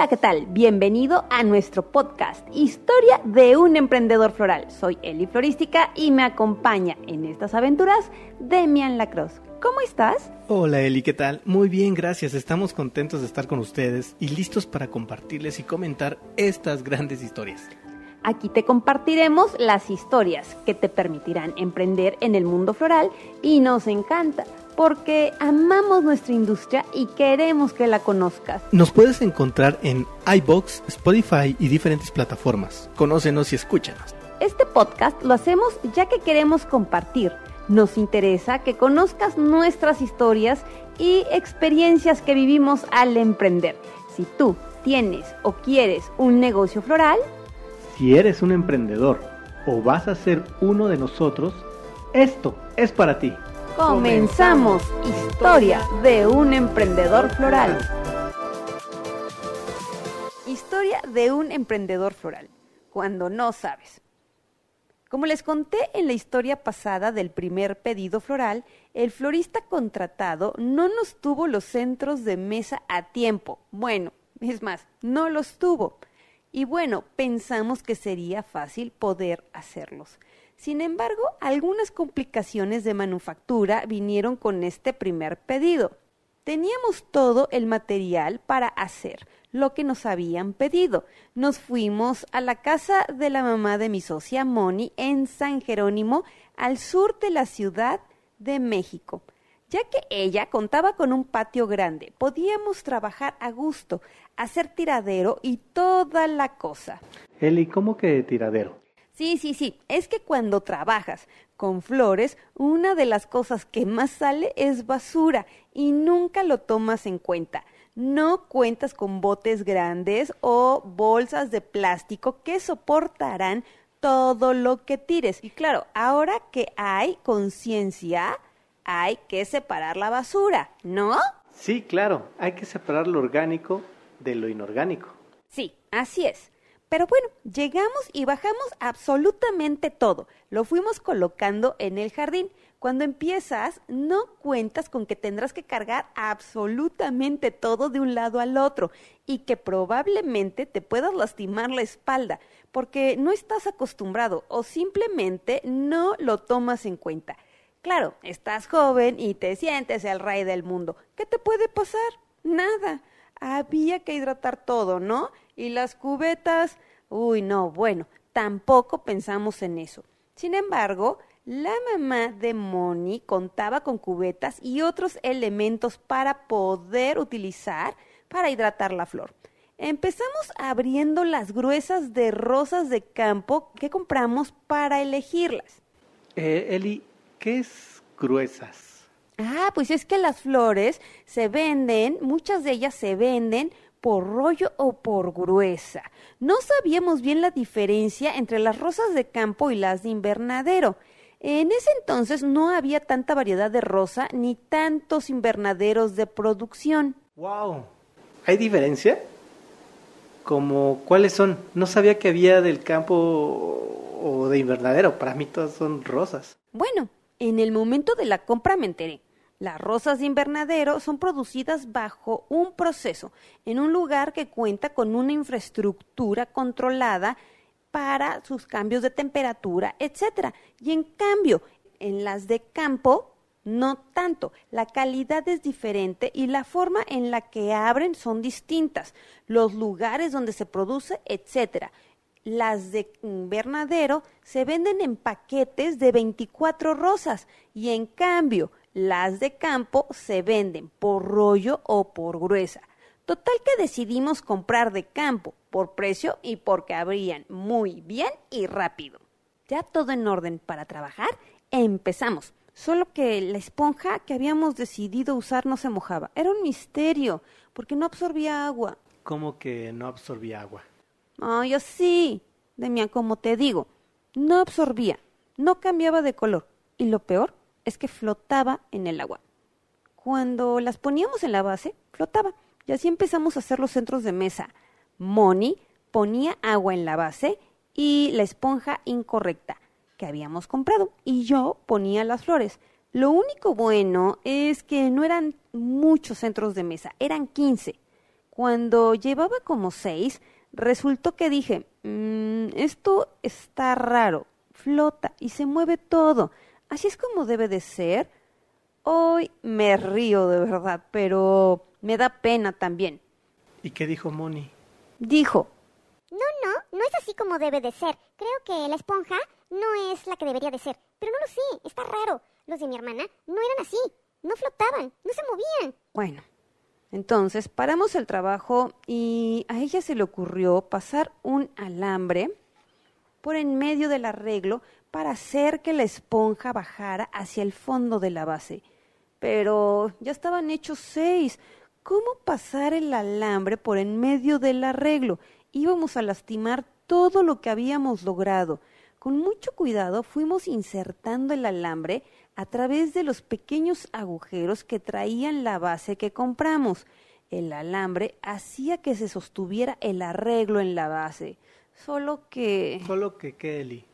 Hola, ¿qué tal? Bienvenido a nuestro podcast Historia de un emprendedor floral. Soy Eli Florística y me acompaña en estas aventuras Demian Lacrosse. ¿Cómo estás? Hola Eli, ¿qué tal? Muy bien, gracias. Estamos contentos de estar con ustedes y listos para compartirles y comentar estas grandes historias. Aquí te compartiremos las historias que te permitirán emprender en el mundo floral y nos encanta porque amamos nuestra industria y queremos que la conozcas. Nos puedes encontrar en iBox, Spotify y diferentes plataformas. Conócenos y escúchanos. Este podcast lo hacemos ya que queremos compartir. Nos interesa que conozcas nuestras historias y experiencias que vivimos al emprender. Si tú tienes o quieres un negocio floral, si eres un emprendedor o vas a ser uno de nosotros, esto es para ti. Comenzamos Historia de un emprendedor floral. Historia de un emprendedor floral. Cuando no sabes. Como les conté en la historia pasada del primer pedido floral, el florista contratado no nos tuvo los centros de mesa a tiempo. Bueno, es más, no los tuvo. Y bueno, pensamos que sería fácil poder hacerlos. Sin embargo, algunas complicaciones de manufactura vinieron con este primer pedido. Teníamos todo el material para hacer lo que nos habían pedido. Nos fuimos a la casa de la mamá de mi socia Moni en San Jerónimo, al sur de la Ciudad de México. Ya que ella contaba con un patio grande, podíamos trabajar a gusto, hacer tiradero y toda la cosa. Eli, ¿cómo que tiradero? Sí, sí, sí. Es que cuando trabajas con flores, una de las cosas que más sale es basura y nunca lo tomas en cuenta. No cuentas con botes grandes o bolsas de plástico que soportarán todo lo que tires. Y claro, ahora que hay conciencia, hay que separar la basura, ¿no? Sí, claro, hay que separar lo orgánico de lo inorgánico. Sí, así es. Pero bueno, llegamos y bajamos absolutamente todo. Lo fuimos colocando en el jardín. Cuando empiezas, no cuentas con que tendrás que cargar absolutamente todo de un lado al otro y que probablemente te puedas lastimar la espalda porque no estás acostumbrado o simplemente no lo tomas en cuenta. Claro, estás joven y te sientes el rey del mundo. ¿Qué te puede pasar? Nada. Había que hidratar todo, ¿no? Y las cubetas, uy, no, bueno, tampoco pensamos en eso. Sin embargo, la mamá de Moni contaba con cubetas y otros elementos para poder utilizar para hidratar la flor. Empezamos abriendo las gruesas de rosas de campo que compramos para elegirlas. Eh, Eli, ¿qué es gruesas? Ah, pues es que las flores se venden, muchas de ellas se venden por rollo o por gruesa. No sabíamos bien la diferencia entre las rosas de campo y las de invernadero. En ese entonces no había tanta variedad de rosa ni tantos invernaderos de producción. ¡Wow! ¿Hay diferencia? ¿Como cuáles son? No sabía que había del campo o de invernadero. Para mí todas son rosas. Bueno, en el momento de la compra me enteré. Las rosas de invernadero son producidas bajo un proceso, en un lugar que cuenta con una infraestructura controlada para sus cambios de temperatura, etc. Y en cambio, en las de campo, no tanto. La calidad es diferente y la forma en la que abren son distintas. Los lugares donde se produce, etc. Las de invernadero se venden en paquetes de 24 rosas y en cambio las de campo se venden por rollo o por gruesa. Total que decidimos comprar de campo por precio y porque abrían muy bien y rápido. Ya todo en orden para trabajar, empezamos. Solo que la esponja que habíamos decidido usar no se mojaba. Era un misterio, porque no absorbía agua. ¿Cómo que no absorbía agua? Ay, así. Demian, como te digo, no absorbía, no cambiaba de color. Y lo peor, es que flotaba en el agua. Cuando las poníamos en la base, flotaba. Y así empezamos a hacer los centros de mesa. Moni ponía agua en la base y la esponja incorrecta que habíamos comprado. Y yo ponía las flores. Lo único bueno es que no eran muchos centros de mesa, eran 15. Cuando llevaba como seis, resultó que dije, "Mm, esto está raro, flota y se mueve todo. Así es como debe de ser. Hoy me río de verdad, pero me da pena también. ¿Y qué dijo Moni? Dijo, No, no, no es así como debe de ser. Creo que la esponja no es la que debería de ser. Pero no lo sé, está raro. Los de mi hermana no eran así. No flotaban, no se movían. Bueno, entonces paramos el trabajo y a ella se le ocurrió pasar un alambre por en medio del arreglo para hacer que la esponja bajara hacia el fondo de la base. Pero ya estaban hechos seis. ¿Cómo pasar el alambre por en medio del arreglo? Íbamos a lastimar todo lo que habíamos logrado. Con mucho cuidado fuimos insertando el alambre a través de los pequeños agujeros que traían la base que compramos. El alambre hacía que se sostuviera el arreglo en la base. Solo que... Solo que Kelly.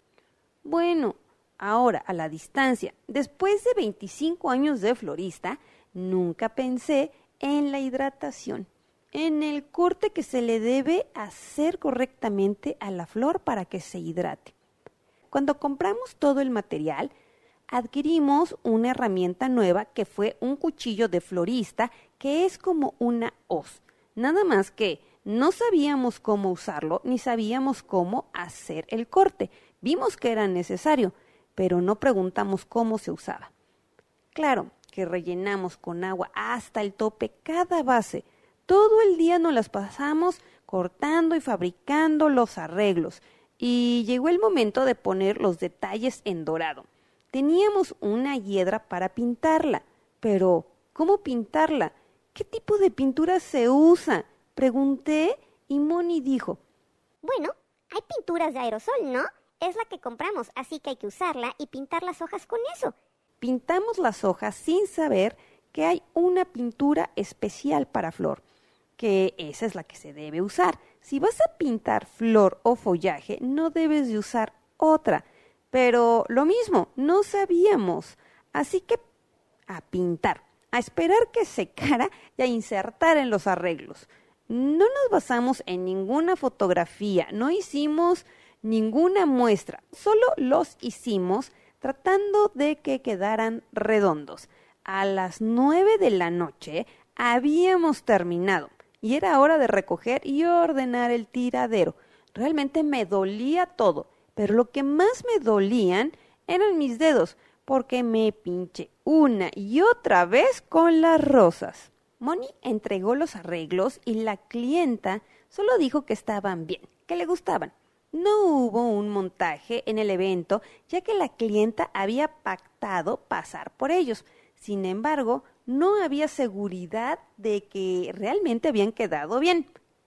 Bueno, ahora a la distancia, después de 25 años de florista, nunca pensé en la hidratación, en el corte que se le debe hacer correctamente a la flor para que se hidrate. Cuando compramos todo el material, adquirimos una herramienta nueva que fue un cuchillo de florista que es como una hoz. Nada más que no sabíamos cómo usarlo ni sabíamos cómo hacer el corte. Vimos que era necesario, pero no preguntamos cómo se usaba. Claro que rellenamos con agua hasta el tope cada base. Todo el día nos las pasamos cortando y fabricando los arreglos. Y llegó el momento de poner los detalles en dorado. Teníamos una hiedra para pintarla, pero ¿cómo pintarla? ¿Qué tipo de pintura se usa? Pregunté y Moni dijo, Bueno, hay pinturas de aerosol, ¿no? Es la que compramos, así que hay que usarla y pintar las hojas con eso. pintamos las hojas sin saber que hay una pintura especial para flor, que esa es la que se debe usar. Si vas a pintar flor o follaje, no debes de usar otra. Pero lo mismo, no sabíamos. Así que a pintar, a esperar que secara y a insertar en los arreglos. No nos basamos en ninguna fotografía, no hicimos ninguna muestra, solo los hicimos tratando de que quedaran redondos. A las nueve de la noche habíamos terminado y era hora de recoger y ordenar el tiradero. Realmente me dolía todo, pero lo que más me dolían eran mis dedos, porque me pinché una y otra vez con las rosas. Moni entregó los arreglos y la clienta solo dijo que estaban bien, que le gustaban. No hubo un montaje en el evento, ya que la clienta había pactado pasar por ellos. Sin embargo, no había seguridad de que realmente habían quedado bien.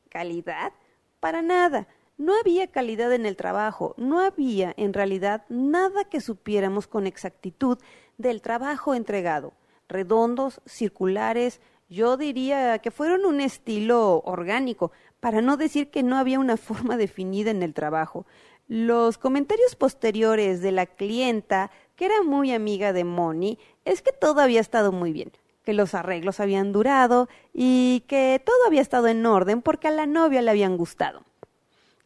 ¿Calidad? Para nada. No había calidad en el trabajo, no había en realidad nada que supiéramos con exactitud del trabajo entregado. Redondos, circulares, yo diría que fueron un estilo orgánico, para no decir que no había una forma definida en el trabajo. Los comentarios posteriores de la clienta, que era muy amiga de Moni, es que todo había estado muy bien, que los arreglos habían durado y que todo había estado en orden porque a la novia le habían gustado.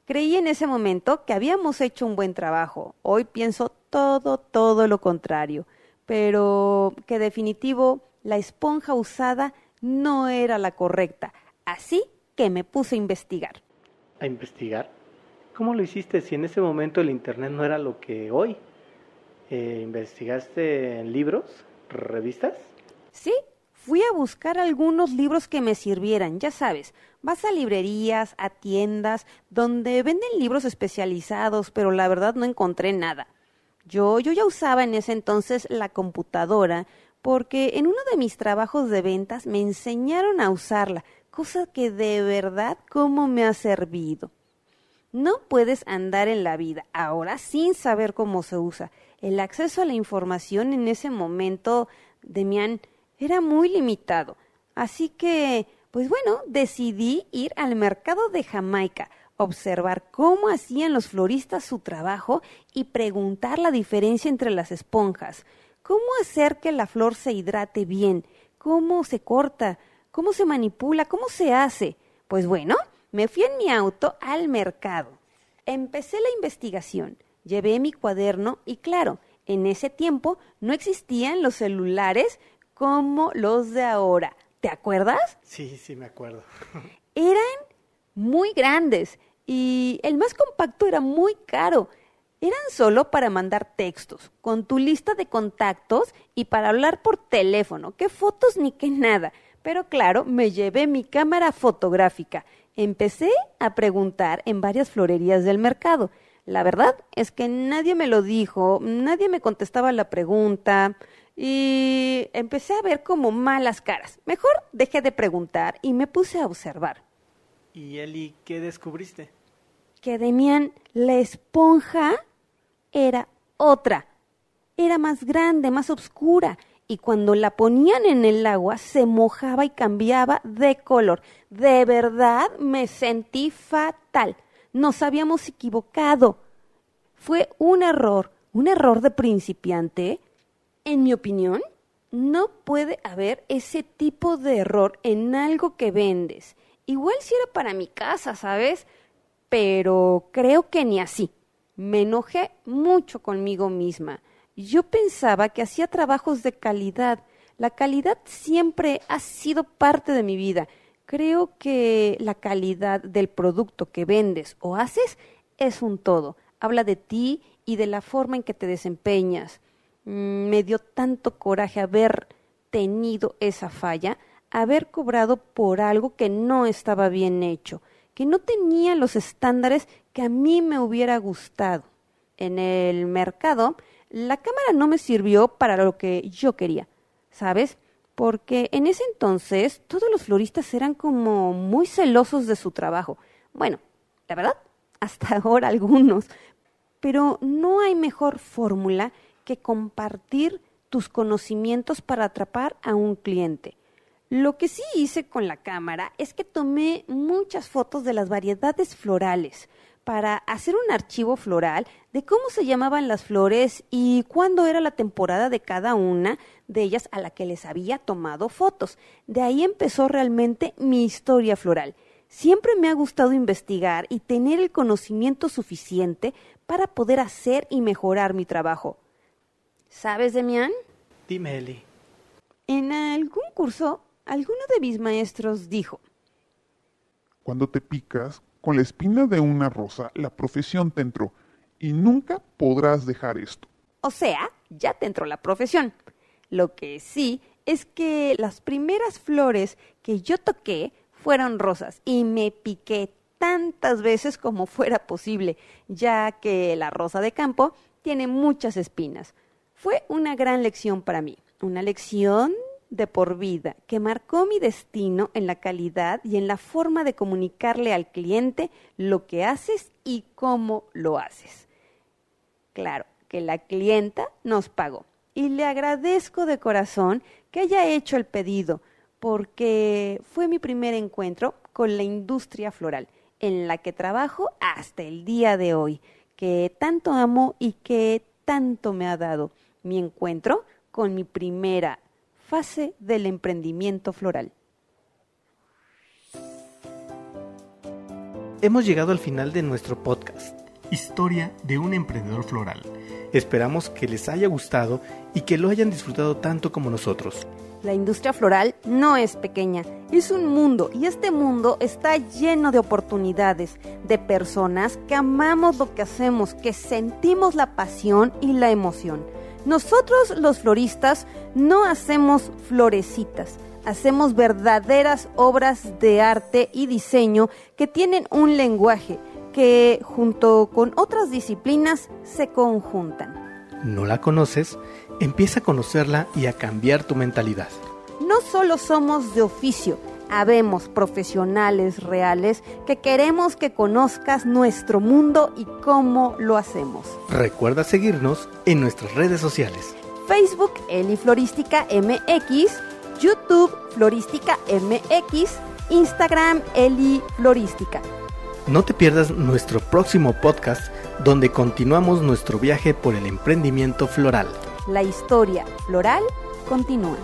Creí en ese momento que habíamos hecho un buen trabajo. Hoy pienso todo, todo lo contrario. Pero que definitivo, la esponja usada no era la correcta. Así que me puse a investigar. ¿A investigar? ¿Cómo lo hiciste si en ese momento el Internet no era lo que hoy? Eh, ¿Investigaste en libros, revistas? Sí, fui a buscar algunos libros que me sirvieran, ya sabes, vas a librerías, a tiendas, donde venden libros especializados, pero la verdad no encontré nada. Yo, yo ya usaba en ese entonces la computadora, porque en uno de mis trabajos de ventas me enseñaron a usarla, cosa que de verdad cómo me ha servido. No puedes andar en la vida ahora sin saber cómo se usa. El acceso a la información en ese momento, Demián, era muy limitado. Así que, pues bueno, decidí ir al mercado de Jamaica, observar cómo hacían los floristas su trabajo y preguntar la diferencia entre las esponjas. ¿Cómo hacer que la flor se hidrate bien? ¿Cómo se corta? ¿Cómo se manipula? ¿Cómo se hace? Pues bueno, me fui en mi auto al mercado. Empecé la investigación, llevé mi cuaderno y claro, en ese tiempo no existían los celulares como los de ahora. ¿Te acuerdas? Sí, sí, me acuerdo. Eran muy grandes y el más compacto era muy caro. Eran solo para mandar textos, con tu lista de contactos y para hablar por teléfono. ¿Qué fotos ni qué nada? Pero claro, me llevé mi cámara fotográfica. Empecé a preguntar en varias florerías del mercado. La verdad es que nadie me lo dijo, nadie me contestaba la pregunta y empecé a ver como malas caras. Mejor dejé de preguntar y me puse a observar. ¿Y Eli qué descubriste? Que Demian, la esponja era otra. Era más grande, más oscura, y cuando la ponían en el agua se mojaba y cambiaba de color. De verdad me sentí fatal. Nos habíamos equivocado. Fue un error, un error de principiante. En mi opinión, no puede haber ese tipo de error en algo que vendes. Igual si era para mi casa, ¿sabes? Pero creo que ni así. Me enojé mucho conmigo misma. Yo pensaba que hacía trabajos de calidad. La calidad siempre ha sido parte de mi vida. Creo que la calidad del producto que vendes o haces es un todo. Habla de ti y de la forma en que te desempeñas. Mm, me dio tanto coraje haber tenido esa falla, haber cobrado por algo que no estaba bien hecho, que no tenía los estándares que a mí me hubiera gustado. En el mercado, la cámara no me sirvió para lo que yo quería, ¿sabes? Porque en ese entonces todos los floristas eran como muy celosos de su trabajo. Bueno, la verdad, hasta ahora algunos. Pero no hay mejor fórmula que compartir tus conocimientos para atrapar a un cliente. Lo que sí hice con la cámara es que tomé muchas fotos de las variedades florales para hacer un archivo floral de cómo se llamaban las flores y cuándo era la temporada de cada una de ellas a la que les había tomado fotos. De ahí empezó realmente mi historia floral. Siempre me ha gustado investigar y tener el conocimiento suficiente para poder hacer y mejorar mi trabajo. ¿Sabes, Demian? Dime, Eli. En algún curso Alguno de mis maestros dijo, Cuando te picas con la espina de una rosa, la profesión te entró y nunca podrás dejar esto. O sea, ya te entró la profesión. Lo que sí es que las primeras flores que yo toqué fueron rosas y me piqué tantas veces como fuera posible, ya que la rosa de campo tiene muchas espinas. Fue una gran lección para mí, una lección de por vida que marcó mi destino en la calidad y en la forma de comunicarle al cliente lo que haces y cómo lo haces. Claro que la clienta nos pagó y le agradezco de corazón que haya hecho el pedido porque fue mi primer encuentro con la industria floral en la que trabajo hasta el día de hoy, que tanto amo y que tanto me ha dado mi encuentro con mi primera fase del emprendimiento floral. Hemos llegado al final de nuestro podcast. Historia de un emprendedor floral. Esperamos que les haya gustado y que lo hayan disfrutado tanto como nosotros. La industria floral no es pequeña, es un mundo y este mundo está lleno de oportunidades, de personas que amamos lo que hacemos, que sentimos la pasión y la emoción. Nosotros los floristas no hacemos florecitas, hacemos verdaderas obras de arte y diseño que tienen un lenguaje que junto con otras disciplinas se conjuntan. ¿No la conoces? Empieza a conocerla y a cambiar tu mentalidad. No solo somos de oficio, habemos profesionales reales que queremos que conozcas nuestro mundo y cómo lo hacemos. Recuerda seguirnos en nuestras redes sociales. Facebook Eli Florística MX, YouTube Florística MX, Instagram Eli Florística. No te pierdas nuestro próximo podcast donde continuamos nuestro viaje por el emprendimiento floral. La historia floral continúa.